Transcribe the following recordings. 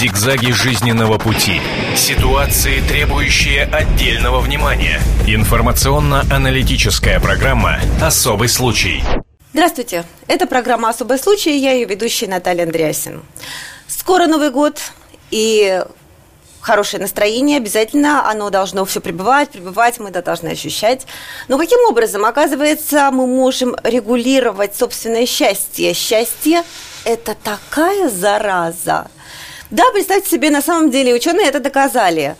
Зигзаги жизненного пути. Ситуации, требующие отдельного внимания. Информационно-аналитическая программа «Особый случай». Здравствуйте. Это программа «Особый случай». Я ее ведущая Наталья Андреасин. Скоро Новый год, и хорошее настроение, обязательно оно должно все пребывать, пребывать, мы это должны ощущать. Но каким образом, оказывается, мы можем регулировать собственное счастье? Счастье – это такая зараза – да, представьте себе, на самом деле ученые это доказали.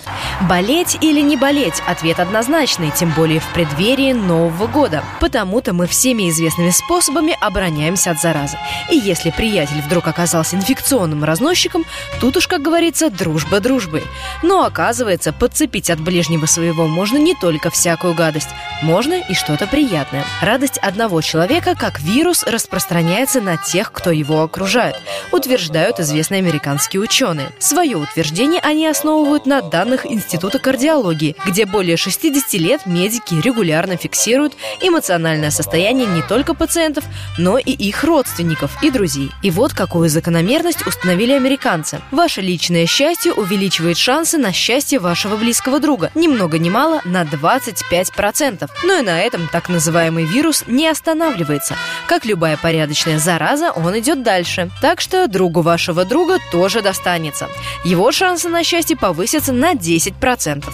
Болеть или не болеть? Ответ однозначный, тем более в преддверии Нового года. Потому-то мы всеми известными способами обороняемся от заразы. И если приятель вдруг оказался инфекционным разносчиком, тут уж, как говорится, дружба дружбы. Но оказывается, подцепить от ближнего своего можно не только всякую гадость, можно и что-то приятное. Радость одного человека, как вирус, распространяется на тех, кто его окружает, утверждают известные американские ученые ученые. Свое утверждение они основывают на данных Института кардиологии, где более 60 лет медики регулярно фиксируют эмоциональное состояние не только пациентов, но и их родственников и друзей. И вот какую закономерность установили американцы. Ваше личное счастье увеличивает шансы на счастье вашего близкого друга. Ни много ни мало на 25%. Но и на этом так называемый вирус не останавливается. Как любая порядочная зараза, он идет дальше. Так что другу вашего друга тоже достаточно останется. Его шансы на счастье повысятся на 10%.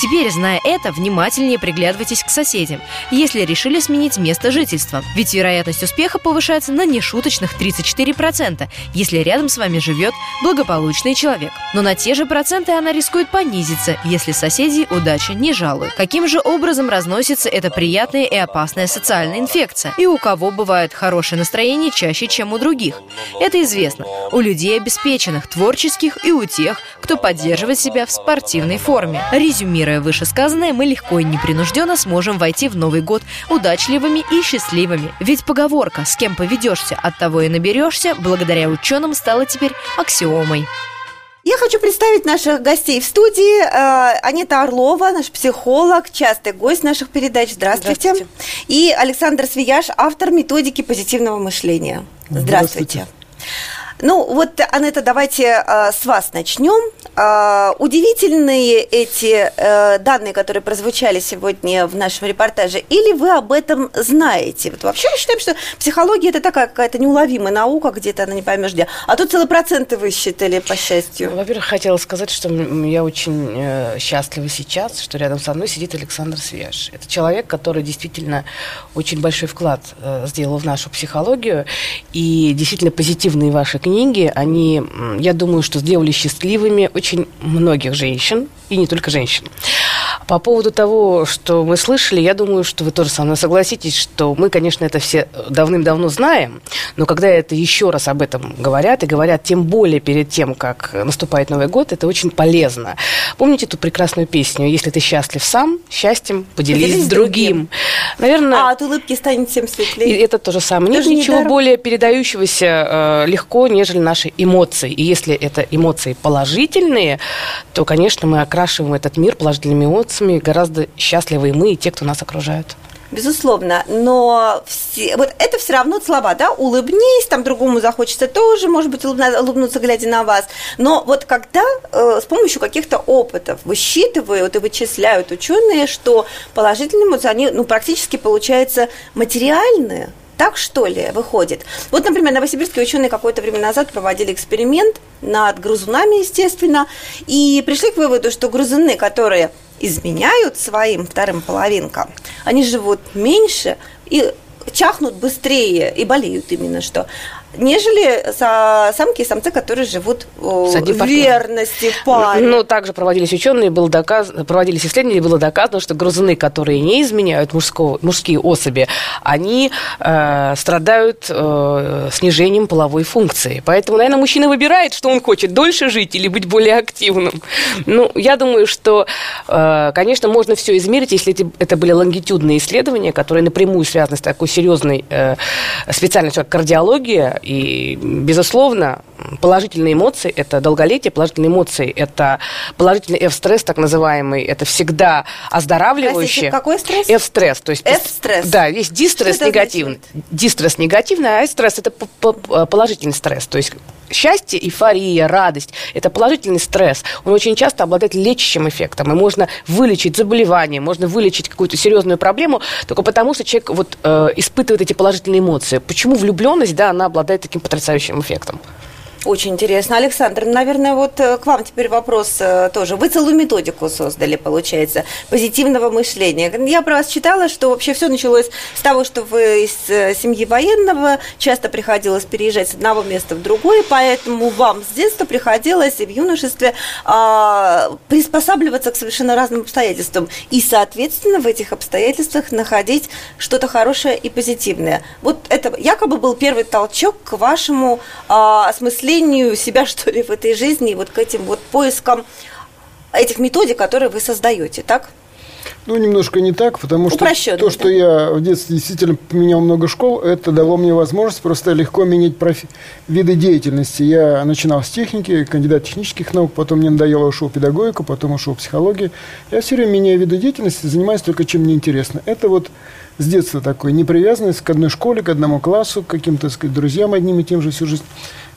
Теперь, зная это, внимательнее приглядывайтесь к соседям, если решили сменить место жительства. Ведь вероятность успеха повышается на нешуточных 34%, если рядом с вами живет благополучный человек. Но на те же проценты она рискует понизиться, если соседи удачи не жалуют. Каким же образом разносится эта приятная и опасная социальная инфекция? И у кого бывает хорошее настроение чаще, чем у других? Это известно. У людей обеспеченных, творческих творческих и у тех, кто поддерживает себя в спортивной форме. Резюмируя вышесказанное, мы легко и непринужденно сможем войти в Новый год удачливыми и счастливыми. Ведь поговорка «с кем поведешься, от того и наберешься» благодаря ученым стала теперь аксиомой. Я хочу представить наших гостей в студии. Э, Анита Орлова, наш психолог, частый гость наших передач. Здравствуйте. Здравствуйте. И Александр Свияж, автор методики позитивного мышления. Здравствуйте. Здравствуйте. Ну, вот, Анетта, давайте э, с вас начнем. Э, удивительные эти э, данные, которые прозвучали сегодня в нашем репортаже, или вы об этом знаете? Вот вообще мы считаем, что психология это такая какая-то неуловимая наука, где-то она не поймешь где. А тут целые проценты высчитали, по счастью. Ну, во-первых, хотела сказать, что я очень э, счастлива сейчас, что рядом со мной сидит Александр Свеж. Это человек, который действительно очень большой вклад э, сделал в нашу психологию, и действительно позитивные ваши книги книги, они, я думаю, что сделали счастливыми очень многих женщин, и не только женщин. По поводу того, что мы слышали, я думаю, что вы тоже со мной согласитесь, что мы, конечно, это все давным-давно знаем, но когда это еще раз об этом говорят, и говорят тем более перед тем, как наступает Новый год, это очень полезно. Помните эту прекрасную песню «Если ты счастлив сам, счастьем поделись, поделись с другим». другим. Наверное, а от улыбки станет всем светлее. И это то же самое. Нет ничего недаром. более передающегося э, легко, нежели наши эмоции. И если это эмоции положительные, то, конечно, мы окрашиваем этот мир положительными эмоциями, эмоциями гораздо счастливы и мы, и те, кто нас окружают. Безусловно, но все, вот это все равно слова, да, улыбнись, там другому захочется тоже, может быть, улыбнуться, глядя на вас. Но вот когда э, с помощью каких-то опытов высчитывают и вычисляют ученые, что положительные эмоции, они ну, практически получаются материальные, так что ли выходит? Вот, например, новосибирские ученые какое-то время назад проводили эксперимент над грызунами, естественно, и пришли к выводу, что грызуны, которые изменяют своим вторым половинкам, они живут меньше и чахнут быстрее и болеют именно что нежели самки и самцы, которые живут в верности в паре. Ну, также проводились ученые, было доказано, проводились исследования, было доказано, что грызуны, которые не изменяют мужского, мужские особи, они э, страдают э, снижением половой функции. Поэтому, наверное, мужчина выбирает, что он хочет, дольше жить или быть более активным. Ну, я думаю, что, э, конечно, можно все измерить, если это были лонгитюдные исследования, которые напрямую связаны с такой серьезной э, специальностью, как кардиология, и, безусловно, положительные эмоции – это долголетие, положительные эмоции – это положительный F-стресс, так называемый, это всегда оздоравливающий. какой стресс? F-стресс. То есть, F-стресс. Да, есть дистресс негативный. Дистресс негативный, а стресс – это положительный стресс. То есть счастье, эйфория, радость – это положительный стресс. Он очень часто обладает лечащим эффектом, и можно вылечить заболевание, можно вылечить какую-то серьезную проблему только потому, что человек вот, э, испытывает эти положительные эмоции. Почему влюбленность, да, она обладает таким потрясающим эффектом? Очень интересно. Александр, наверное, вот э, к вам теперь вопрос э, тоже. Вы целую методику создали, получается, позитивного мышления. Я про вас читала, что вообще все началось с того, что вы из э, семьи военного, часто приходилось переезжать с одного места в другое, поэтому вам с детства приходилось и в юношестве а, приспосабливаться к совершенно разным обстоятельствам и, соответственно, в этих обстоятельствах находить что-то хорошее и позитивное. Вот это якобы был первый толчок к вашему а, осмыслению осмыслению себя, что ли, в этой жизни, вот к этим вот поискам этих методик, которые вы создаете, так? Ну, немножко не так, потому что Упрощенно, то, да? что я в детстве действительно поменял много школ, это дало мне возможность просто легко менять профи... виды деятельности. Я начинал с техники, кандидат технических наук, потом мне надоело, ушел в педагогику, потом ушел в психологию. Я все время меняю виды деятельности, занимаюсь только чем мне интересно. Это вот с детства такой непривязанность к одной школе, к одному классу, к каким-то, сказать, друзьям одним и тем же всю жизнь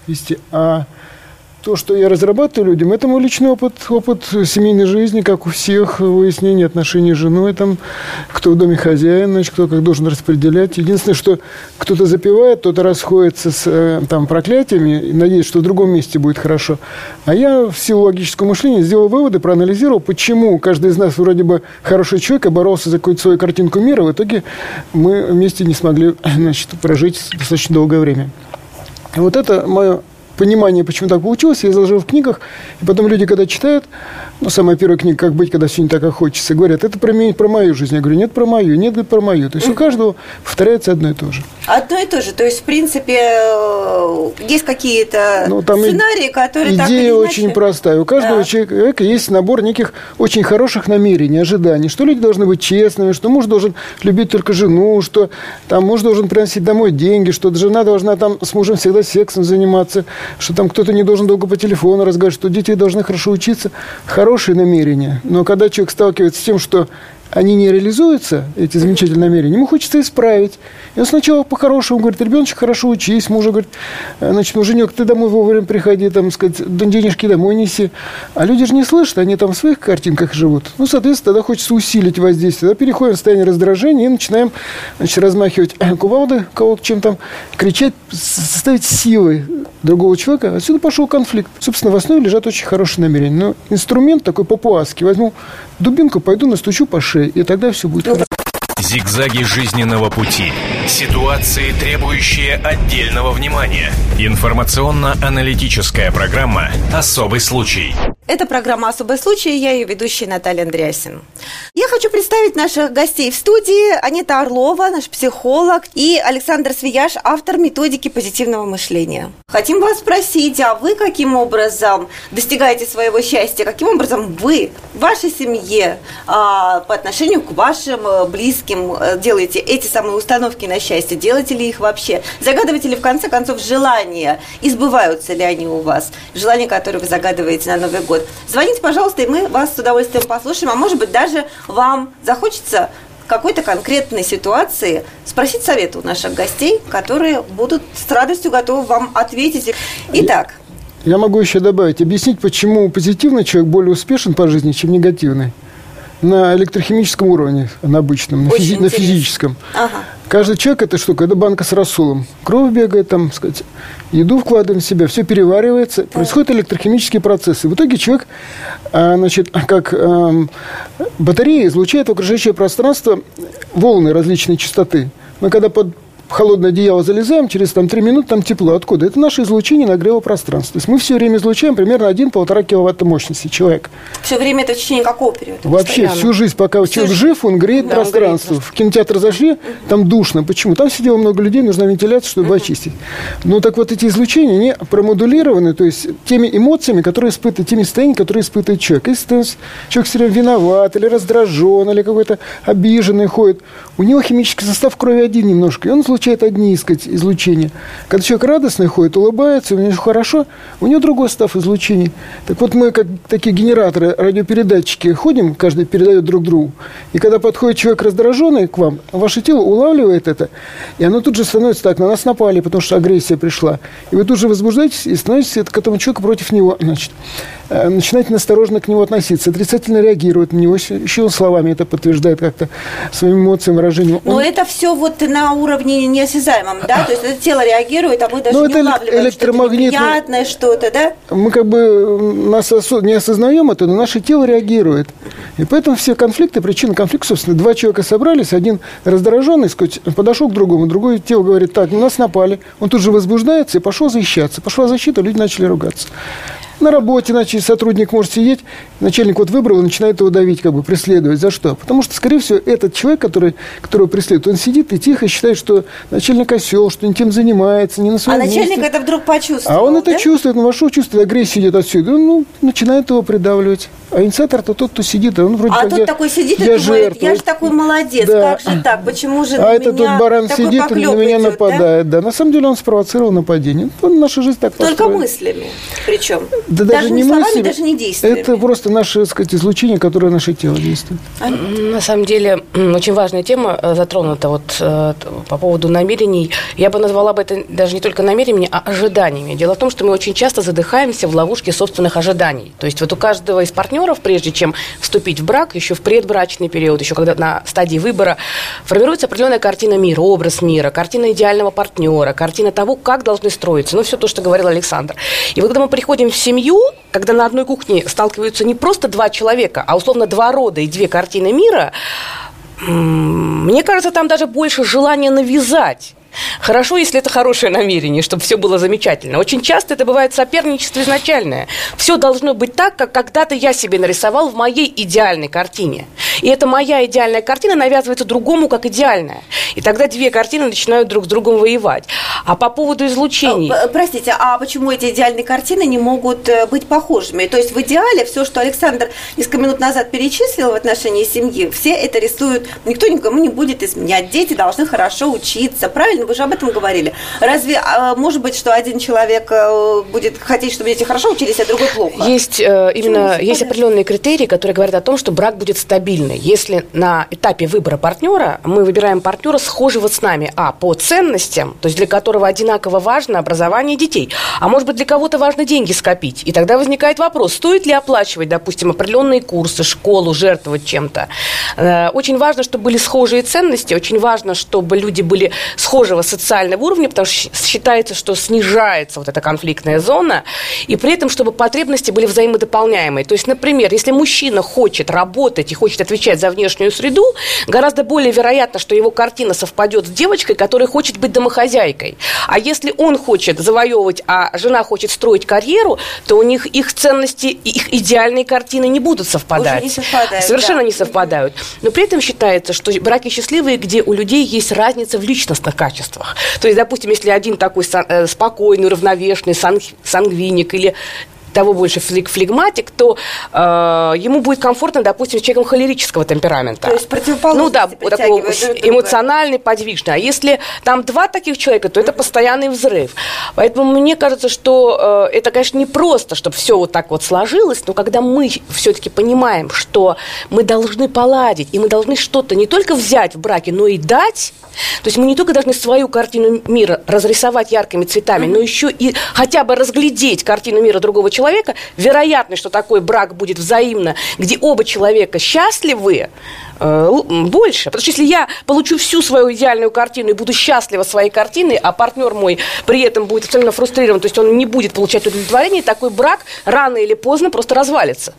вести. А то, что я разрабатываю людям, это мой личный опыт, опыт семейной жизни, как у всех, выяснение отношений с женой, там, кто в доме хозяин, значит, кто как должен распределять. Единственное, что кто-то запивает, кто-то расходится с э, там, проклятиями и надеется, что в другом месте будет хорошо. А я в силу логического мышления сделал выводы, проанализировал, почему каждый из нас вроде бы хороший человек, а боролся за какую-то свою картинку мира, в итоге мы вместе не смогли значит, прожить достаточно долгое время. Вот это мое понимание, почему так получилось, я изложил в книгах. И потом люди, когда читают, ну, самая первая книга «Как быть, когда все не так, как хочется», говорят, это про, меня, про мою жизнь. Я говорю, нет, про мою, нет, говорит, про мою. То есть у каждого повторяется одно и то же. Одно и то же. То есть, в принципе, э, есть какие-то ну, там сценарии, которые идея так или иначе... очень простая. У каждого да. человека есть набор неких очень хороших намерений, ожиданий, что люди должны быть честными, что муж должен любить только жену, что там муж должен приносить домой деньги, что жена должна там с мужем всегда сексом заниматься, что там кто-то не должен долго по телефону разговаривать, что дети должны хорошо учиться. Хорошие намерения. Но когда человек сталкивается с тем, что они не реализуются, эти замечательные намерения, ему хочется исправить. И он сначала по-хорошему говорит, ребеночек, хорошо учись, мужа говорит, «Э, значит, муженек, ты домой вовремя приходи, там, сказать, денежки домой неси. А люди же не слышат, они там в своих картинках живут. Ну, соответственно, тогда хочется усилить воздействие. Тогда переходим в состояние раздражения и начинаем, значит, размахивать кувалды, кого-то чем там, кричать, составить силы другого человека. Отсюда пошел конфликт. Собственно, в основе лежат очень хорошие намерения. Но инструмент такой папуасский. Возьму дубинку, пойду настучу по шее, и тогда все будет хорошо. Зигзаги жизненного пути. Ситуации, требующие отдельного внимания. Информационно-аналитическая программа «Особый случай». Это программа «Особый случай», я ее ведущая Наталья Андреасин. Я хочу представить наших гостей в студии. Анита Орлова, наш психолог, и Александр Свияж, автор методики позитивного мышления. Хотим вас спросить, а вы каким образом достигаете своего счастья? Каким образом вы в вашей семье а, по отношению к вашим э, близким э, делаете эти самые установки на счастье? Делаете ли их вообще? Загадываете ли в конце концов желания? Избываются ли они у вас? Желания, которые вы загадываете на Новый год? Год. Звоните, пожалуйста, и мы вас с удовольствием послушаем. А может быть, даже вам захочется какой-то конкретной ситуации спросить совета у наших гостей, которые будут с радостью готовы вам ответить. Итак. Я могу еще добавить, объяснить, почему позитивный человек более успешен по жизни, чем негативный. На электрохимическом уровне, на обычном, на, физи- на физическом. Ага. Каждый человек это штука, это банка с рассолом. Кровь бегает, там, сказать, еду вкладываем в себя, все переваривается, происходят электрохимические процессы. В итоге человек, а, значит, как эм, батарея излучает в окружающее пространство волны различной частоты. Мы когда под холодное одеяло залезаем, через там, 3 минуты там тепло. Откуда? Это наше излучение нагрева пространства. То есть мы все время излучаем примерно 1-1,5 киловатта мощности человек. Все время это в течение какого периода? Вообще постоянно? всю жизнь, пока всю человек жизнь. жив, он греет да, пространство. Он греет. В кинотеатр зашли, угу. там душно. Почему? Там сидело много людей, нужна вентиляция, чтобы угу. очистить. Ну так вот эти излучения, они промодулированы, то есть теми эмоциями, которые испытывают, теми состояниями, которые испытывает человек. Если человек все время виноват, или раздражен, или какой-то обиженный ходит, у него химический состав крови один немножко, и он излучает одни, сказать, излучения. Когда человек радостный ходит, улыбается, у него хорошо, у него другой состав излучений. Так вот мы, как такие генераторы, радиопередатчики, ходим, каждый передает друг другу. И когда подходит человек раздраженный к вам, ваше тело улавливает это, и оно тут же становится так, на нас напали, потому что агрессия пришла. И вы тут же возбуждаетесь и становитесь к этому человеку против него. Значит, э, начинаете настороженно к нему относиться, отрицательно реагирует на него, еще он словами это подтверждает как-то своим эмоциям, выражением. Но это все вот на уровне неосязаемом, да? То есть это тело реагирует, а мы даже ну, не улавливаем электромагнитное... что-то неприятное, что-то, да? Мы как бы нас не осознаем это, но наше тело реагирует. И поэтому все конфликты, причины конфликта, собственно, два человека собрались, один раздраженный, сказать, подошел к другому, другое тело говорит, так, на нас напали. Он тут же возбуждается и пошел защищаться. Пошла защита, люди начали ругаться. На работе, иначе сотрудник может сидеть, начальник вот выбрал и начинает его давить, как бы преследовать. За что? Потому что, скорее всего, этот человек, который, которого преследует, он сидит и тихо считает, что начальник осел, что не тем занимается, не на своем А начальник месте. это вдруг почувствовал, А он да? это чувствует, он вошел, чувствует, агрессия идет отсюда, он ну, начинает его придавливать. А инициатор-то тот, кто сидит, он вроде а как тот я, такой сидит я и думает, я же такой молодец, да. как же так, почему же А этот тут баран сидит и на меня идет, нападает, да? да? На самом деле он спровоцировал нападение. Наша жизнь так Только построена. мыслями причем. Да даже, даже не словами, мыслями, даже не действиями. Это просто наше, так сказать, излучение, которое наше тело действует. А? На самом деле, очень важная тема э, затронута вот э, по поводу намерений. Я бы назвала бы это даже не только намерениями, а ожиданиями. Дело в том, что мы очень часто задыхаемся в ловушке собственных ожиданий. То есть вот у каждого из партнеров, прежде чем вступить в брак, еще в предбрачный период, еще когда на стадии выбора, формируется определенная картина мира, образ мира, картина идеального партнера, картина того, как должны строиться. Ну, все то, что говорил Александр. И вот когда мы приходим в семью, когда на одной кухне сталкиваются не просто два человека, а условно два рода и две картины мира, мне кажется, там даже больше желания навязать Хорошо, если это хорошее намерение, чтобы все было замечательно. Очень часто это бывает соперничество изначальное. Все должно быть так, как когда-то я себе нарисовал в моей идеальной картине. И эта моя идеальная картина навязывается другому как идеальная. И тогда две картины начинают друг с другом воевать. А по поводу излучений... А, простите, а почему эти идеальные картины не могут э, быть похожими? То есть в идеале все, что Александр несколько минут назад перечислил в отношении семьи, все это рисуют, никто никому не будет изменять. Дети должны хорошо учиться, правильно? Вы же об этом говорили. Разве а, может быть, что один человек э, будет хотеть, чтобы дети хорошо учились, а другой плохо? Есть э, именно есть определенные критерии, которые говорят о том, что брак будет стабильный. Если на этапе выбора партнера мы выбираем партнера схожего с нами, а по ценностям, то есть для которого одинаково важно образование детей, а может быть для кого-то важно деньги скопить, и тогда возникает вопрос, стоит ли оплачивать, допустим, определенные курсы, школу, жертвовать чем-то. Э, очень важно, чтобы были схожие ценности, очень важно, чтобы люди были схожи схожего социального уровня, потому что считается, что снижается вот эта конфликтная зона, и при этом, чтобы потребности были взаимодополняемые. То есть, например, если мужчина хочет работать и хочет отвечать за внешнюю среду, гораздо более вероятно, что его картина совпадет с девочкой, которая хочет быть домохозяйкой. А если он хочет завоевывать, а жена хочет строить карьеру, то у них их ценности, их идеальные картины не будут совпадать. Уже не совпадают, Совершенно да. не совпадают. Но при этом считается, что браки счастливые, где у людей есть разница в личностных качествах качествах. То есть, допустим, если один такой э, спокойный, уравновешенный, сангвиник или того больше флег флегматик, то э, ему будет комфортно, допустим, с человеком холерического темперамента. То есть противоположность. Ну да, такой эмоциональный, подвижный. А если там два таких человека, то это постоянный взрыв. Поэтому мне кажется, что э, это, конечно, не просто, чтобы все вот так вот сложилось, но когда мы все-таки понимаем, что мы должны поладить, и мы должны что-то не только взять в браке, но и дать, то есть мы не только должны свою картину мира разрисовать яркими цветами, но еще и хотя бы разглядеть картину мира другого человека, человека, вероятность, что такой брак будет взаимно, где оба человека счастливы, э, больше. Потому что если я получу всю свою идеальную картину и буду счастлива своей картиной, а партнер мой при этом будет абсолютно фрустрирован, то есть он не будет получать удовлетворение, такой брак рано или поздно просто развалится.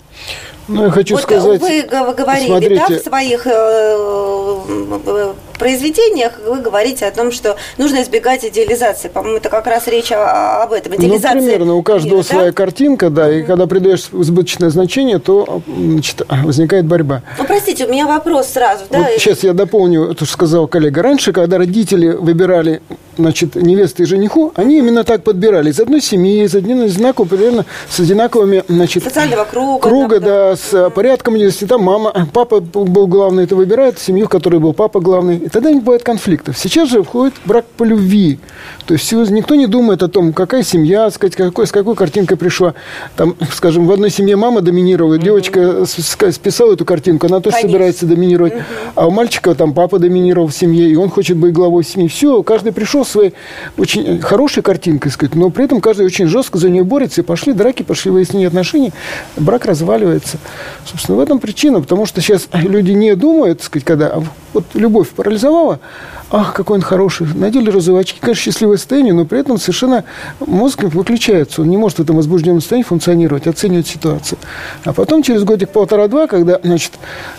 Ну, я хочу вот сказать... Вы говорили, смотрите, да, в своих э, произведениях вы говорите о том, что нужно избегать идеализации. По-моему, это как раз речь об этом. Идеализация ну, примерно. У каждого мира, своя да? картинка, да, и когда придаешь избыточное значение, то значит, возникает борьба. Ну, простите, у меня вопрос сразу. Вот да? Сейчас я дополню то, что сказал коллега. Раньше, когда родители выбирали значит, невесты и жениху, они именно так подбирали. Из одной семьи, из одинакового, примерно с одинаковыми, значит... Социального круга. Круга, да, да, с порядком университета. Мама, папа был главный, это выбирает семью, в которой был папа главный и тогда не бывает конфликтов. Сейчас же входит брак по любви. То есть никто не думает о том, какая семья, сказать, какой, с какой картинкой пришла. Там, скажем, в одной семье мама доминирует, девочка списала эту картинку, она тоже Конечно. собирается доминировать. А у мальчика там папа доминировал в семье, и он хочет быть главой семьи. Все, каждый пришел своей очень хорошей картинкой, сказать, но при этом каждый очень жестко за нее борется, и пошли драки, пошли выяснения отношений, брак разваливается. Собственно, в этом причина, потому что сейчас люди не думают, сказать, когда а вот любовь парализовала, ах, какой он хороший, надели розовые очки, конечно, счастливое состояние, но при этом совершенно мозг выключается, он не может в этом возбужденном состоянии функционировать, оценивать ситуацию. А потом, через годик полтора-два, когда, значит,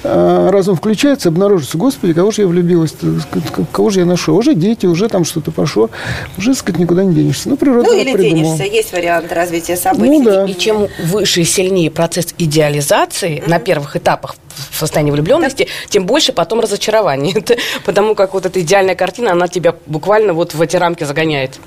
э, разум включается, обнаружится, господи, кого же я влюбилась, кого же я нашел, уже дети, уже там что-то пошло, уже, сказать, никуда не денешься. Ну, природа Ну, или придумала. денешься, есть вариант развития событий. Ну, да. И чем выше и сильнее процесс идеализации mm-hmm. на первых этапах в состоянии влюбленности, так. тем больше потом разочарование. Потому как вот эта идеальная картина, она тебя буквально вот в эти рамки загоняет.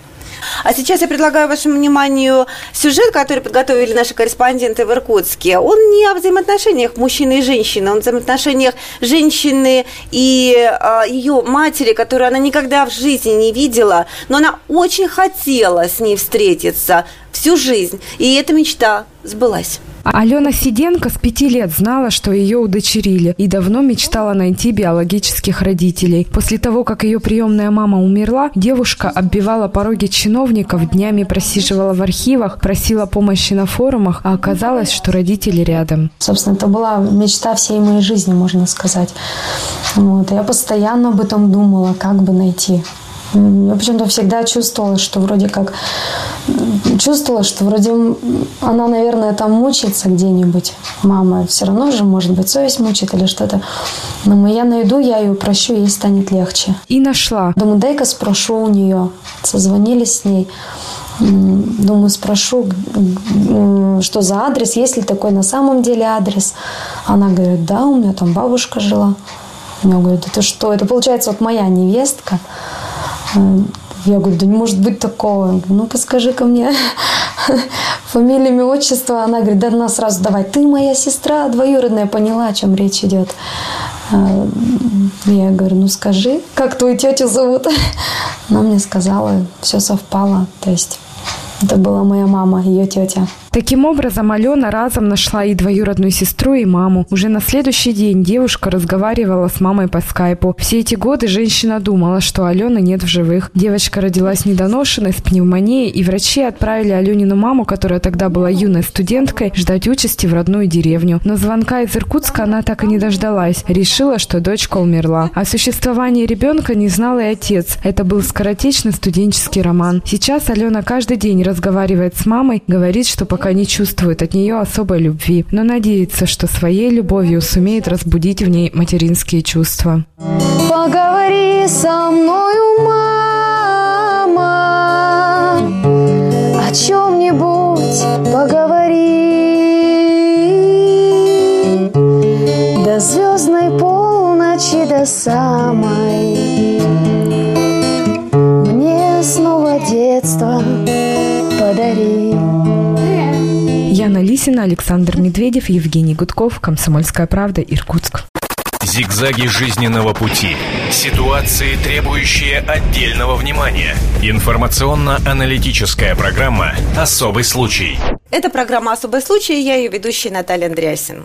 А сейчас я предлагаю вашему вниманию сюжет, который подготовили наши корреспонденты в Иркутске. Он не о взаимоотношениях мужчины и женщины, он о взаимоотношениях женщины и э, ее матери, которую она никогда в жизни не видела, но она очень хотела с ней встретиться всю жизнь. И эта мечта сбылась. Алена Сиденко с пяти лет знала, что ее удочерили, и давно мечтала найти биологических родителей. После того, как ее приемная мама умерла, девушка оббивала пороги чиновников, днями просиживала в архивах, просила помощи на форумах, а оказалось, что родители рядом. Собственно, это была мечта всей моей жизни, можно сказать. Вот. Я постоянно об этом думала, как бы найти я почему-то всегда чувствовала, что вроде как... Чувствовала, что вроде она, наверное, там мучается где-нибудь. Мама все равно же, может быть, совесть мучает или что-то. Но я найду, я ее прощу, ей станет легче. И нашла. Думаю, дай-ка спрошу у нее. Созвонились с ней. Думаю, спрошу, что за адрес, есть ли такой на самом деле адрес. Она говорит, да, у меня там бабушка жила. Я говорю, это что? Это получается вот моя невестка. Я говорю, да не может быть такого. Ну-ка скажи-ка мне фамилию, имя, отчество. Она говорит, да она сразу давай, ты моя сестра двоюродная, поняла, о чем речь идет. А, я говорю, ну скажи, как твою тетю зовут? Она мне сказала, все совпало. То есть это была моя мама, ее тетя. Таким образом, Алена разом нашла и двоюродную сестру, и маму. Уже на следующий день девушка разговаривала с мамой по скайпу. Все эти годы женщина думала, что Алены нет в живых. Девочка родилась недоношенной, с пневмонией, и врачи отправили Аленину маму, которая тогда была юной студенткой, ждать участи в родную деревню. Но звонка из Иркутска она так и не дождалась. Решила, что дочка умерла. О существовании ребенка не знал и отец. Это был скоротечный студенческий роман. Сейчас Алена каждый день разговаривает с мамой, говорит, что пока пока не чувствует от нее особой любви, но надеется, что своей любовью сумеет разбудить в ней материнские чувства. Поговори со мною, мама, о чем-нибудь поговори. До звездной полночи, до самой Мне снова детство Яна Лисина, Александр Медведев, Евгений Гудков, Комсомольская правда, Иркутск. Зигзаги жизненного пути. Ситуации, требующие отдельного внимания. Информационно-аналитическая программа «Особый случай». Это программа «Особый случай», я ее ведущая Наталья Андреасин.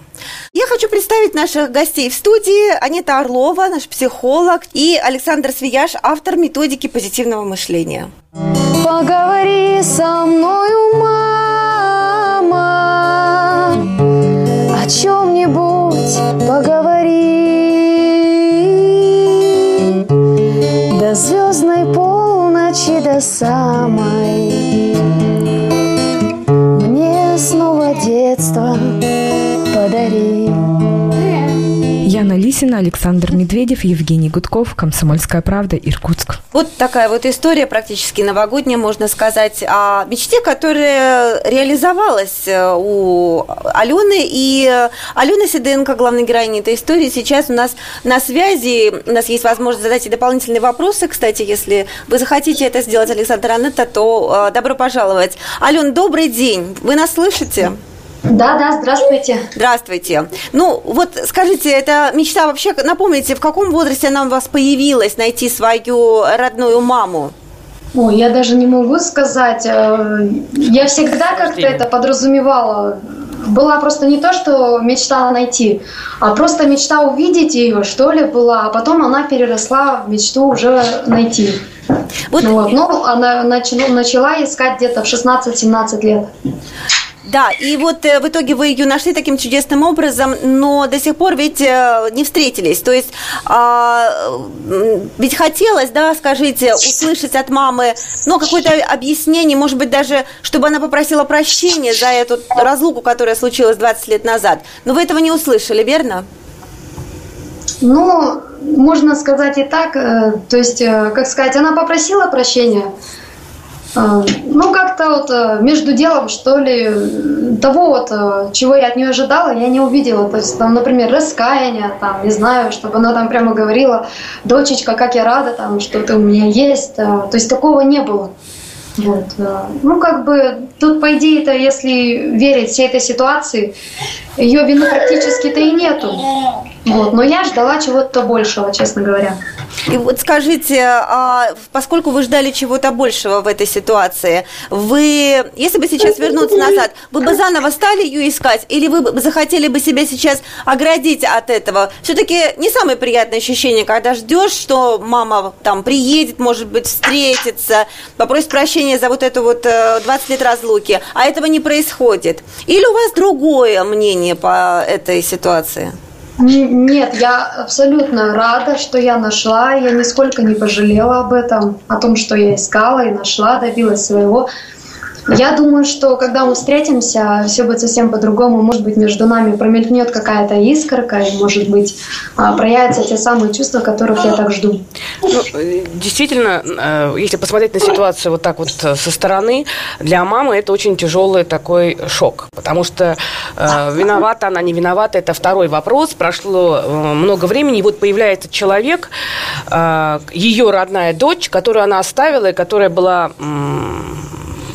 Я хочу представить наших гостей в студии. Анита Орлова, наш психолог, и Александр Свияж, автор методики позитивного мышления. Поговори со мною, мама самой Мне снова детство подари Яна Лисина, Александр Медведев, Евгений Гудков, Комсомольская правда, Иркутск. Вот такая вот история, практически новогодняя, можно сказать, о мечте, которая реализовалась э, у Алены. И Алена Сиденко, главная героиня этой истории, сейчас у нас на связи. У нас есть возможность задать и дополнительные вопросы. Кстати, если вы захотите это сделать, Александр Анетта, то э, добро пожаловать. Ален, добрый день. Вы нас слышите? Да, да, здравствуйте. Здравствуйте. Ну, вот скажите, эта мечта вообще, напомните, в каком возрасте она у вас появилась, найти свою родную маму? Ой, я даже не могу сказать. Э, я всегда как-то это подразумевала. Была просто не то, что мечта найти, а просто мечта увидеть ее, что ли, была. А потом она переросла в мечту уже найти. Вот. Вот. Ну, она начала, начала искать где-то в 16-17 лет. Да, и вот э, в итоге вы ее нашли таким чудесным образом, но до сих пор ведь э, не встретились. То есть а, ведь хотелось, да, скажите, услышать от мамы, ну, какое-то объяснение, может быть, даже, чтобы она попросила прощения за эту разлуку, которая случилась 20 лет назад. Но вы этого не услышали, верно? Ну, можно сказать и так. Э, то есть, как сказать, она попросила прощения, ну, как-то вот э, между делом, что ли, того вот, э, чего я от нее ожидала, я не увидела. То есть, там, например, раскаяние, там, не знаю, чтобы она там прямо говорила, дочечка, как я рада, там, что ты у меня есть. Э, то есть, такого не было. Вот. Ну, как бы, тут, по идее-то, если верить всей этой ситуации, ее вины практически-то и нету. Вот. Но я ждала чего-то большего, честно говоря. И вот скажите, а поскольку вы ждали чего-то большего в этой ситуации, вы, если бы сейчас вернуться назад, вы бы заново стали ее искать, или вы бы захотели бы себя сейчас оградить от этого? Все-таки не самое приятное ощущение, когда ждешь, что мама там приедет, может быть, встретится, попросит прощения за вот эту вот 20 э, лет разлуки, а этого не происходит. Или у вас другое мнение по этой ситуации? Нет, я абсолютно рада, что я нашла. Я нисколько не пожалела об этом, о том, что я искала и нашла, добилась своего. Я думаю, что когда мы встретимся, все будет совсем по-другому. Может быть, между нами промелькнет какая-то искорка, и, может быть, а, проявятся те самые чувства, которых я так жду. Ну, действительно, э, если посмотреть на ситуацию вот так вот э, со стороны, для мамы это очень тяжелый такой шок, потому что э, виновата она, не виновата, это второй вопрос. Прошло много времени, и вот появляется человек, ее родная дочь, которую она оставила, и которая была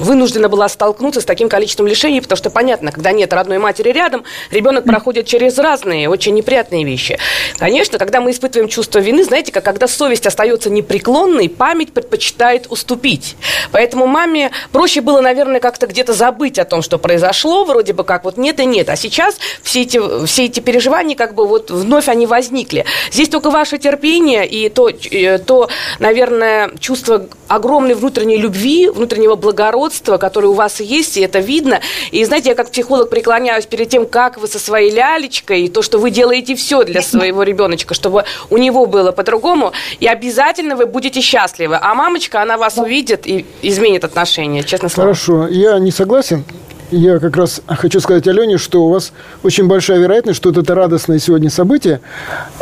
вынуждена была столкнуться с таким количеством лишений, потому что, понятно, когда нет родной матери рядом, ребенок проходит через разные, очень неприятные вещи. Конечно, когда мы испытываем чувство вины, знаете, как когда совесть остается непреклонной, память предпочитает уступить. Поэтому маме проще было, наверное, как-то где-то забыть о том, что произошло, вроде бы как вот нет и нет. А сейчас все эти, все эти переживания как бы вот вновь они возникли. Здесь только ваше терпение и то, э, то наверное, чувство огромной внутренней любви, внутреннего благородства, сходство, которое у вас есть, и это видно. И знаете, я как психолог преклоняюсь перед тем, как вы со своей лялечкой, и то, что вы делаете все для своего ребеночка, чтобы у него было по-другому, и обязательно вы будете счастливы. А мамочка, она вас увидит и изменит отношения, честно слово. Хорошо, я не согласен я как раз хочу сказать Алене, что у вас очень большая вероятность, что вот это радостное сегодня событие,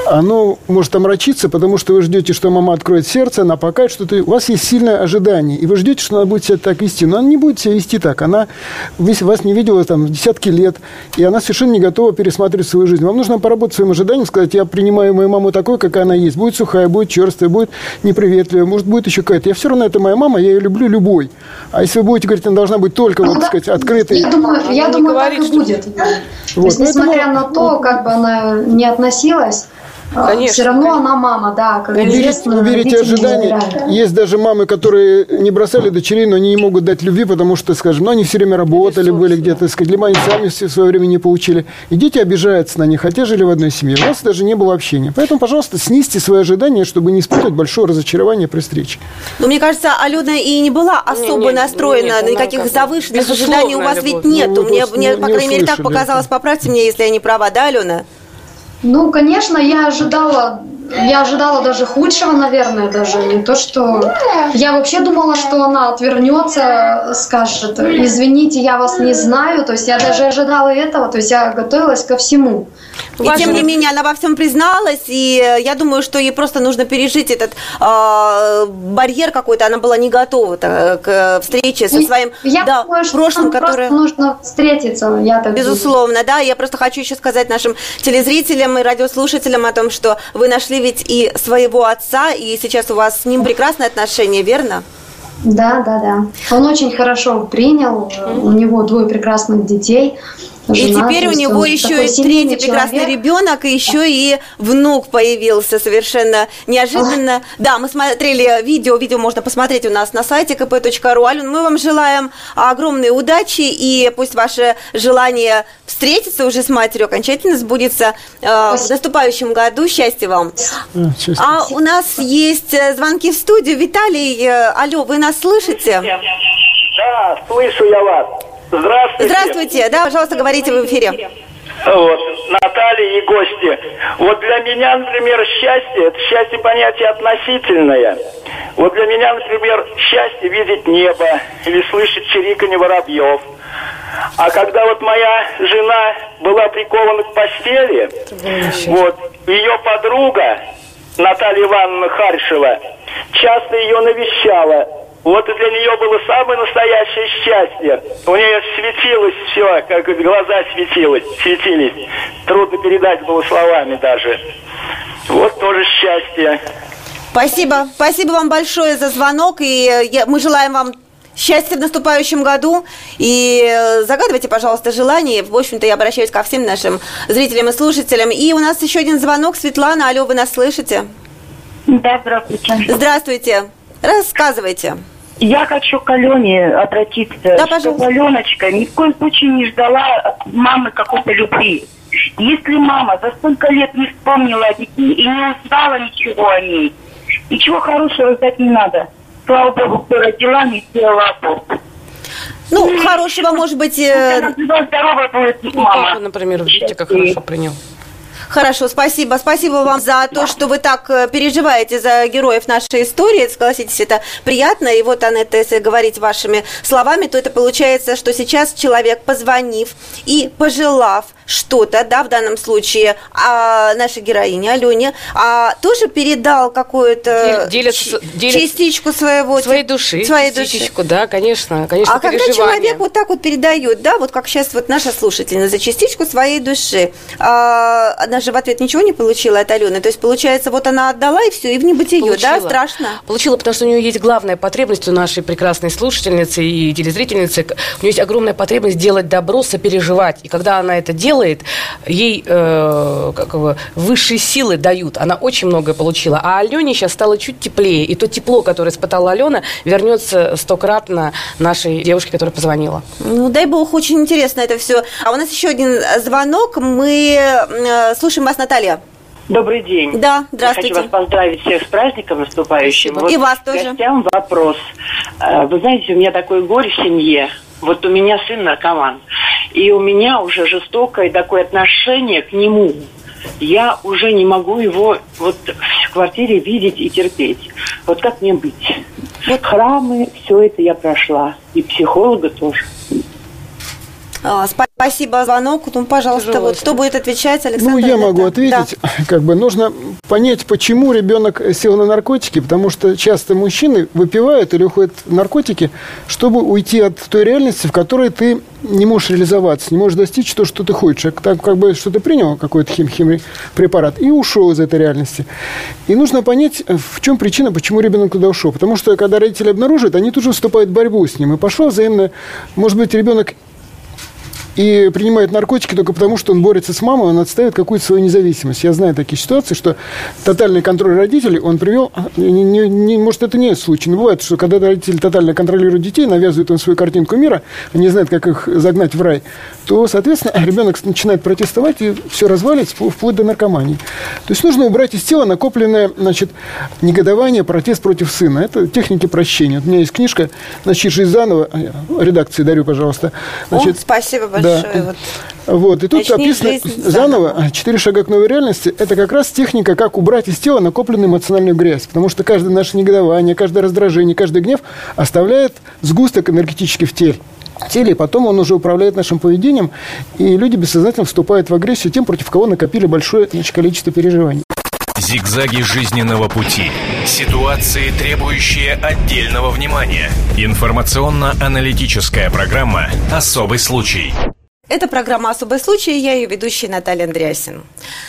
оно может омрачиться, потому что вы ждете, что мама откроет сердце, она покажет что-то. У вас есть сильное ожидание, и вы ждете, что она будет себя так вести. Но она не будет себя вести так. Она вас не видела там десятки лет, и она совершенно не готова пересматривать свою жизнь. Вам нужно поработать своим ожиданием, сказать, я принимаю мою маму такой, какая она есть. Будет сухая, будет черствая, будет неприветливая, может, будет еще какая-то. Я все равно, это моя мама, я ее люблю любой. А если вы будете говорить, она должна быть только, вот, так сказать, открытой я думаю, я думаю говорит, так и будет. Вот, то есть, несмотря на то, как бы она не относилась, Конечно. Все равно она мама, да. Как вы верите ожидания. Есть даже мамы, которые не бросали дочерей, но они не могут дать любви, потому что, скажем, ну, они все время работали, были где-то, сказать, либо они сами в свое время не получили. И дети обижаются на них, хотя жили в одной семье. У вас даже не было общения. Поэтому, пожалуйста, снизьте свои ожидания, чтобы не испытывать большое разочарование при встрече. Но мне кажется, Алена и не была особо не, не, настроена на никаких завышенных ожиданий. У вас ведь нет. Ну, мне, мне, по крайней мере, так показалось. Поправьте меня, если я не права, да, Алена? Ну, конечно, я ожидала я ожидала даже худшего, наверное, даже не то, что... Я вообще думала, что она отвернется, скажет, извините, я вас не знаю. То есть я даже ожидала этого, то есть я готовилась ко всему. И Важно. тем не менее, она во всем призналась, и я думаю, что ей просто нужно пережить этот э, барьер какой-то. Она была не готова к встрече со своим я да, думаю, прошлым, которое... нужно встретиться, я так Безусловно, думаю. да. Я просто хочу еще сказать нашим телезрителям и радиослушателям о том, что вы нашли ведь и своего отца, и сейчас у вас с ним прекрасные отношения, верно? Да, да, да. Он очень хорошо принял, у него двое прекрасных детей. И теперь у него еще и третий прекрасный ребенок, и еще и внук появился совершенно неожиданно. Ах. Да, мы смотрели видео, видео можно посмотреть у нас на сайте kp.ru. Ален, мы вам желаем огромной удачи, и пусть ваше желание встретиться уже с матерью окончательно сбудется э, в наступающем году. Счастья вам. А у нас есть э, звонки в студию. Виталий, э, алло, вы нас слышите? Да, слышу я вас. Здравствуйте. Здравствуйте, да, пожалуйста, говорите в эфире. Вот, Наталья и гости. Вот для меня, например, счастье, это счастье понятие относительное. Вот для меня, например, счастье видеть небо или слышать чириканье воробьев. А когда вот моя жена была прикована к постели, вот, ее подруга Наталья Ивановна Харшева часто ее навещала вот для нее было самое настоящее счастье. У нее светилось все, как глаза светилось, светились. Трудно передать было словами даже. Вот тоже счастье. Спасибо. Спасибо вам большое за звонок. И я, мы желаем вам счастья в наступающем году. И э, загадывайте, пожалуйста, желание. В общем-то, я обращаюсь ко всем нашим зрителям и слушателям. И у нас еще один звонок. Светлана, алло, вы нас слышите? Да, здравствуйте. Здравствуйте. Рассказывайте. Я хочу к Алене обратиться. Да, пожалуйста. Аленочка ни в коем случае не ждала от мамы какой-то любви. Если мама за столько лет не вспомнила о детей и не узнала ничего о ней, ничего хорошего ждать не надо. Слава Богу, кто родила, не сделала аборт. Ну, хорошего, может быть... Э... Здоровая будет мама. Ну, например, видите, как хорошо принял. Хорошо, спасибо. Спасибо вам за то, что вы так э, переживаете за героев нашей истории. Согласитесь, это приятно. И вот, Анетта, если говорить вашими словами, то это получается, что сейчас человек, позвонив и пожелав что-то, да, в данном случае, а нашей героине Алене, а тоже передал какую-то делится, частичку своего своей души, своей частичку, души. да, конечно, конечно. А когда человек вот так вот передает, да, вот как сейчас вот наша слушательница за частичку своей души, а, она же в ответ ничего не получила от Алены, то есть получается вот она отдала и все, и в небытие, получила. да, страшно. Получила, потому что у нее есть главная потребность у нашей прекрасной слушательницы и телезрительницы, у нее есть огромная потребность делать добро, сопереживать, и когда она это делает ей э, как его, высшие силы дают. Она очень многое получила. А Алене сейчас стало чуть теплее. И то тепло, которое испытала Алена, вернется стократно нашей девушке, которая позвонила. Ну, дай бог, очень интересно это все. А у нас еще один звонок. Мы э, слушаем вас, Наталья. Добрый день. Да, здравствуйте. Я хочу вас поздравить всех с праздником наступающим. Вот И вас тоже. Гостям вопрос. Э, вы знаете, у меня такое горе в семье. Вот у меня сын наркоман. И у меня уже жестокое такое отношение к нему. Я уже не могу его вот в квартире видеть и терпеть. Вот как мне быть? Вот храмы, все это я прошла. И психолога тоже. А, спасибо за звонок. Ну, пожалуйста, вот кто будет отвечать, Александр? Ну, я могу ответить. Да. Как бы нужно понять, почему ребенок сел на наркотики, потому что часто мужчины выпивают или уходят в наркотики, чтобы уйти от той реальности, в которой ты не можешь реализоваться, не можешь достичь то, что ты хочешь. Так как бы что ты принял какой-то хим хим препарат и ушел из этой реальности. И нужно понять, в чем причина, почему ребенок туда ушел. Потому что когда родители обнаруживают, они тут же вступают в борьбу с ним. И пошло взаимно, может быть, ребенок и принимает наркотики только потому, что он борется с мамой, он отставит какую-то свою независимость. Я знаю такие ситуации, что тотальный контроль родителей он привел, не, не, не, может, это не случай, но бывает, что когда родители тотально контролируют детей, навязывают им свою картинку мира, они знают, как их загнать в рай, то, соответственно, ребенок начинает протестовать, и все развалится вплоть до наркомании. То есть нужно убрать из тела накопленное значит, негодование, протест против сына. Это техники прощения. Вот у меня есть книжка «Значит, жизнь заново». Редакции дарю, пожалуйста. Значит, О, спасибо большое Да. Вот. вот. И тут описано заново «Четыре шага к новой реальности». Это как раз техника, как убрать из тела накопленную эмоциональную грязь. Потому что каждое наше негодование, каждое раздражение, каждый гнев оставляет сгусток энергетически в теле теле, и потом он уже управляет нашим поведением, и люди бессознательно вступают в агрессию тем, против кого накопили большое значит, количество переживаний. Зигзаги жизненного пути. Ситуации, требующие отдельного внимания. Информационно-аналитическая программа «Особый случай». Это программа «Особый случай», я ее ведущая Наталья Андреасин.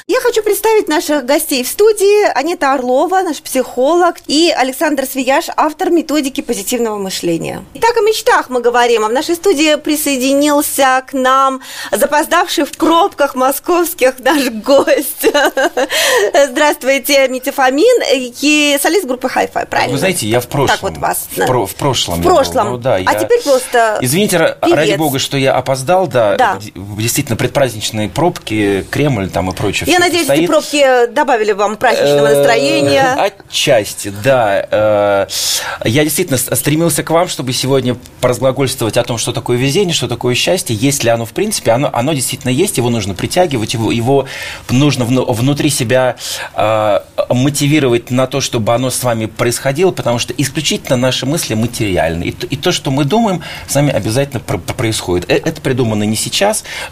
Я хочу представить наших гостей в студии. Анита Орлова, наш психолог, и Александр Свияж, автор методики позитивного мышления. Итак, о мечтах мы говорим. А в нашей студии присоединился к нам запоздавший в пробках московских наш гость. Здравствуйте, Митя Фомин, и солист группы Hi-Fi, правильно? Вы знаете, я в прошлом. Так вот вас. В, про, в прошлом. В прошлом. Ну, да, а я... теперь просто Извините, певец. ради бога, что я опоздал, да, Да. Действительно предпраздничные пробки, Кремль там и прочее. Я надеюсь, стоит. эти пробки добавили вам праздничного Э, настроения. Отчасти, да. Э, Я действительно стремился к вам, чтобы сегодня поразглагольствовать о том, что такое везение, что такое счастье, есть ли оно в принципе. Оно, оно действительно есть, его нужно притягивать, его, его нужно вну- внутри себя э, мотивировать на то, чтобы оно с вами происходило, потому что исключительно наши мысли материальны. И, то- и то, что мы думаем, с нами обязательно пр- пр- происходит. Э, Это придумано не сейчас,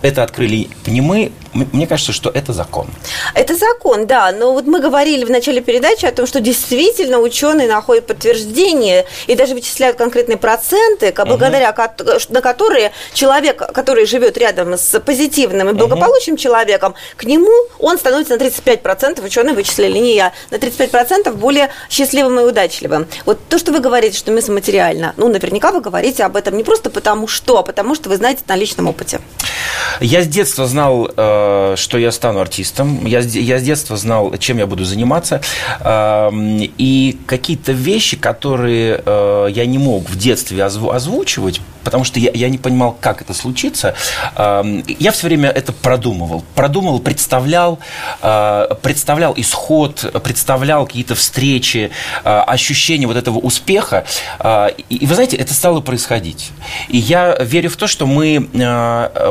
это открыли не мы. Мне кажется, что это закон. Это закон, да. Но вот мы говорили в начале передачи о том, что действительно ученые находят подтверждение и даже вычисляют конкретные проценты, благодаря кот- на которые человек, который живет рядом с позитивным и благополучным человеком, к нему он становится на 35%, ученые вычислили, не я, на 35% более счастливым и удачливым. Вот то, что вы говорите, что мысль материальна, ну, наверняка вы говорите об этом не просто потому что, а потому что вы знаете на личном опыте. Я с детства знал, э, что я стану артистом. Я, я с детства знал, чем я буду заниматься. Эм, И какие-то вещи, которые э, я не мог в детстве озву- озвучивать, потому что я, я не понимал, как это случится, эм, я все время это продумывал. Продумывал, представлял, э, представлял исход, представлял какие-то встречи, э, ощущение вот этого успеха. Э, И, вы знаете, это стало происходить. И я верю в то, что мы,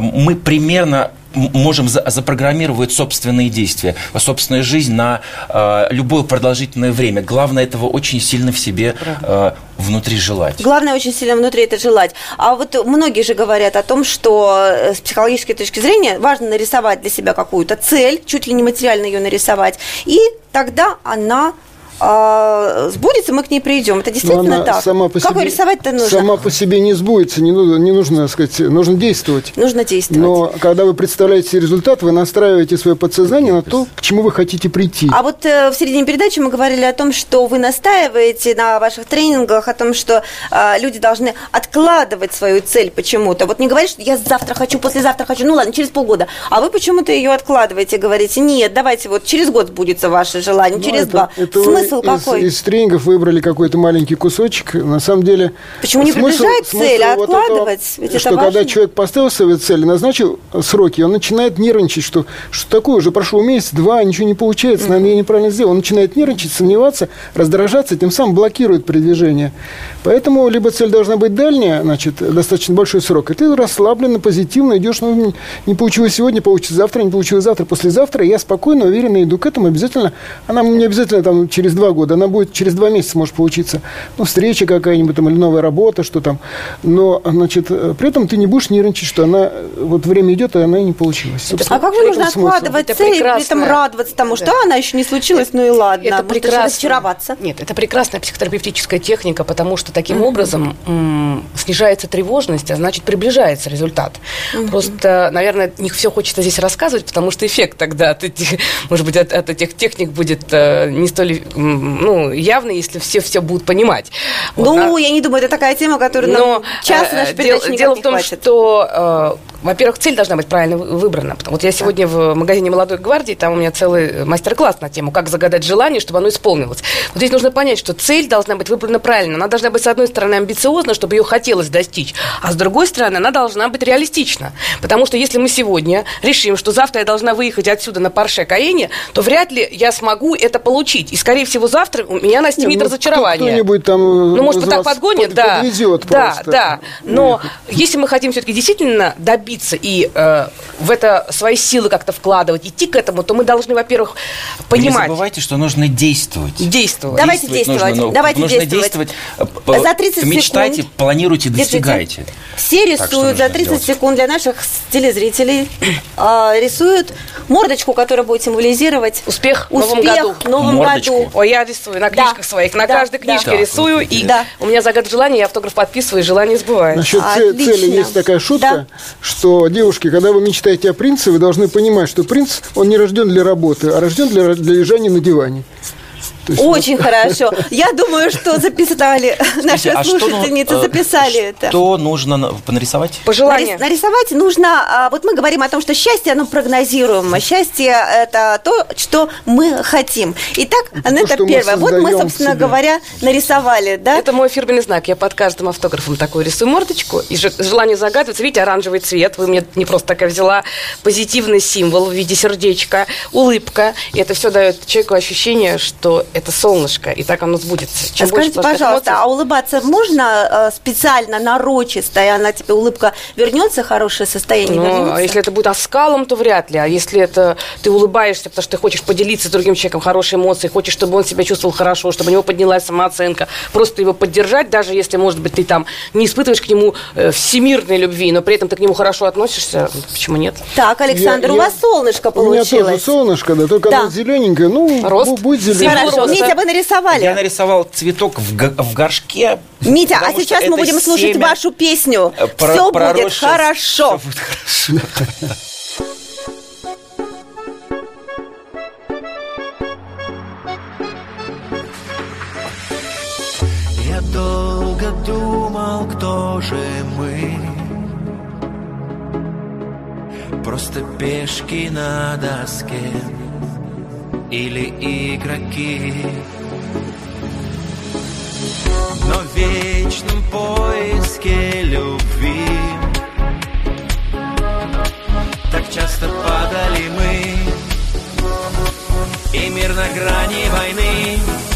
мы примерно можем за- запрограммировать собственные действия, собственную жизнь на э, любое продолжительное время. Главное этого очень сильно в себе э, внутри желать. Главное очень сильно внутри это желать. А вот многие же говорят о том, что э, с психологической точки зрения важно нарисовать для себя какую-то цель, чуть ли не материально ее нарисовать, и тогда она а, сбудется, мы к ней придем. Это Но действительно так. Сама по как себе, рисовать-то нужно? Сама по себе не сбудется, не, ну- не нужно, сказать, нужно действовать. Нужно действовать. Но когда вы представляете результат, вы настраиваете свое подсознание на то, к чему вы хотите прийти. А вот э, в середине передачи мы говорили о том, что вы настаиваете на ваших тренингах, о том, что э, люди должны откладывать свою цель почему-то. Вот не говорить, что я завтра хочу, послезавтра хочу, ну ладно, через полгода. А вы почему-то ее откладываете, говорите, нет, давайте вот через год сбудется ваше желание, Ну, через это- два. это вы Смысл из, какой? Из тренингов выбрали какой-то маленький кусочек. На самом деле... Почему не смысл- приближать смысл цель, а вот этого, откладывать? Ведь это что когда важно. человек поставил себе цель, назначил сроки, он начинает нервничать, что, что такое, уже прошел месяц, два, ничего не получается, наверное, я неправильно сделал. Он начинает нервничать, сомневаться, раздражаться, тем самым блокирует продвижение. Поэтому либо цель должна быть дальняя, значит, достаточно большой срок, и ты расслабленно, позитивно идешь, ну, не- не получилось сегодня, получится завтра, не получилось завтра, послезавтра, я спокойно, уверенно иду к этому, обязательно, она не обязательно там через два года, она будет через два месяца может получиться, ну, встреча какая-нибудь там или новая работа, что там, но, значит, э, при этом ты не будешь нервничать, что она, э, вот время идет, и она и не получилась. Собственно, А как же нужно смысл. откладывать Это цель и при этом радоваться тому, что Да. «А, она еще не случилась, ну и ладно. Это прекрасно. разочароваться. Нет, это прекрасная психотерапевтическая техника, потому что таким образом м, снижается тревожность, а значит приближается результат. Просто, наверное, не все хочется здесь рассказывать, потому что эффект тогда от этих, может быть, от, от этих техник будет э, не столь м, ну, явный, если все все будут понимать. Вот, Ну, а- я не думаю, это такая тема, которую нам но час э, нашей дел- дело в том, хватит. что, э, во-первых, цель должна быть правильно вы- выбрана. Вот я сегодня в магазине «Молодой гвардии», там у меня целый мастер-класс на тему, как загадать желание, чтобы оно исполнилось. Вот здесь нужно понять, что цель должна быть выбрана правильно. Она должна быть, с одной стороны, амбициозна, чтобы ее хотелось достичь, а с другой стороны, она должна быть реалистична. Потому что если мы сегодня решим, что завтра я должна выехать отсюда на Порше Каене, то вряд ли я смогу это получить. И, скорее всего, завтра у меня настигнет Ну, разочарование. Кто-нибудь там Ну, может из так подгонит, под- да. да, просто. да. Но если мы хотим все-таки действительно добиться и э, в это свои силы как-то вкладывать, идти к этому, то мы должны, во-первых, Вы Не понимать, забывайте, что нужно действовать. действовать. Давайте Действовать действовать. нужно, но Давайте нужно действовать. действовать. За 30 Мечтайте, секунд. планируйте, достигайте. Все Так, что рисуют за нужно 30 сделать? секунд для наших телезрителей. а, рисуют мордочку, которая будет символизировать успех, успех в новом году. В новом Мордочку. году. Ой, я рисую на книжках Да. своих, на Да, каждой книжке Да. рисую, и Да. у меня загад желания, я автограф подписываю, и желание сбывается. Насчет Отлично. цели есть такая шутка, Да. Что, девушки, когда вы мечтаете о принце, вы должны понимать, что принц, он не рожден для работы, а рожден для, для лежания на диване. Есть Очень хорошо. Я думаю, что записали, наши а ну, слушательницы э, записали это. Что нужно на- нарисовать? Пожелание. Нарис- нарисовать нужно, а, вот мы говорим о том, что счастье, оно прогнозируемо. Счастье – это то, что мы хотим. Итак, Анетта что мы первая. Вот мы, собственно говоря, нарисовали, да? Это мой фирменный знак. Я под каждым автографом такой рисую мордочку. И же- желание загадывается. Видите, оранжевый цвет. Вы мне не просто такая взяла. Позитивный символ в виде сердечка. Улыбка. И это все дает человеку ощущение, что это солнышко. И так оно сбудется. Чем А Скажите, пожалуйста, эмоций- а улыбаться можно э, специально, нарочисто, и она тебе улыбка вернется, хорошее состояние Ну, вернется? а если это будет оскалом, то вряд ли. А если это ты улыбаешься, потому что ты хочешь поделиться с другим человеком хорошей эмоцией, хочешь, чтобы он себя чувствовал хорошо, чтобы у него поднялась самооценка, просто его поддержать, даже если, может быть, ты там не испытываешь к нему э, всемирной любви, но при этом ты к нему хорошо относишься, почему нет? Так, Александр, Я- у я- вас солнышко У меня тоже получилось. солнышко, да, только Да. оно зелененькое, ну, Рост. бу- будет зелененькое. Хорошо, роста. Митя, вы нарисовали? Я нарисовал цветок в, го- в горшке. Митя, а сейчас мы будем слушать вашу песню. э, про- Все будет хорошо. всё будет хорошо. Я долго думал, кто же мы Просто пешки на доске Или игроки. Но в вечном поиске любви Так часто падали мы И мир на грани войны